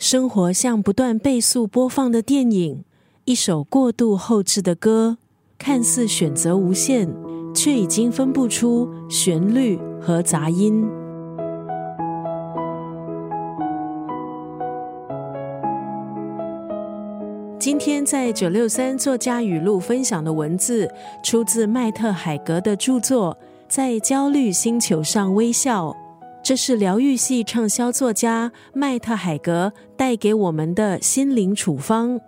生活像不断倍速播放的电影，一首过度后置的歌，看似选择无限，却已经分不出旋律和杂音。今天在九六三作家语录分享的文字，出自麦特海格的著作《在焦虑星球上微笑》。这是疗愈系畅销作家麦特海格带给我们的心灵处方。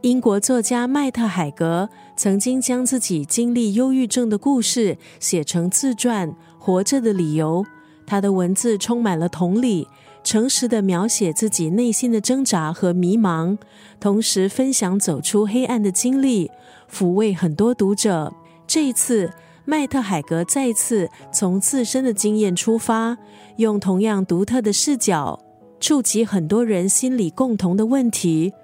英国作家麦特海格曾经将自己经历忧郁症的故事写成自传《活着的理由》。他的文字充满了同理，诚实的描写自己内心的挣扎和迷茫，同时分享走出黑暗的经历，抚慰很多读者。这一次。麦特海格再次从自身的经验出发，用同样独特的视角，触及很多人心里共同的问题：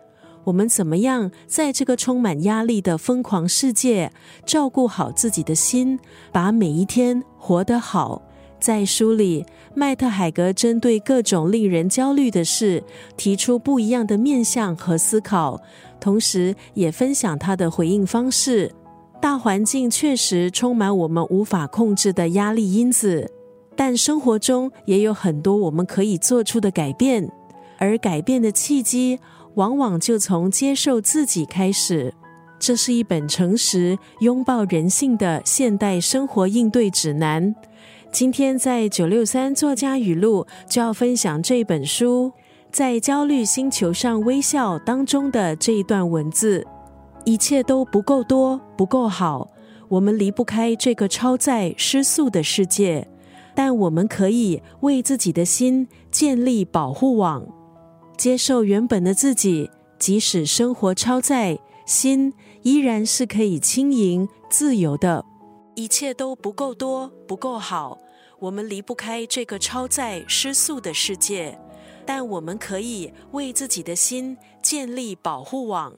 我们怎么样在这个充满压力的疯狂世界，照顾好自己的心，把每一天活得好？在书里，麦特海格针对各种令人焦虑的事，提出不一样的面向和思考，同时也分享他的回应方式。大环境确实充满我们无法控制的压力因子，但生活中也有很多我们可以做出的改变，而改变的契机往往就从接受自己开始。这是一本诚实、拥抱人性的现代生活应对指南。今天在九六三作家语录就要分享这本书《在焦虑星球上微笑》当中的这一段文字。一切都不够多，不够好。我们离不开这个超载失速的世界，但我们可以为自己的心建立保护网，接受原本的自己。即使生活超载，心依然是可以轻盈自由的。一切都不够多，不够好。我们离不开这个超载失速的世界，但我们可以为自己的心建立保护网。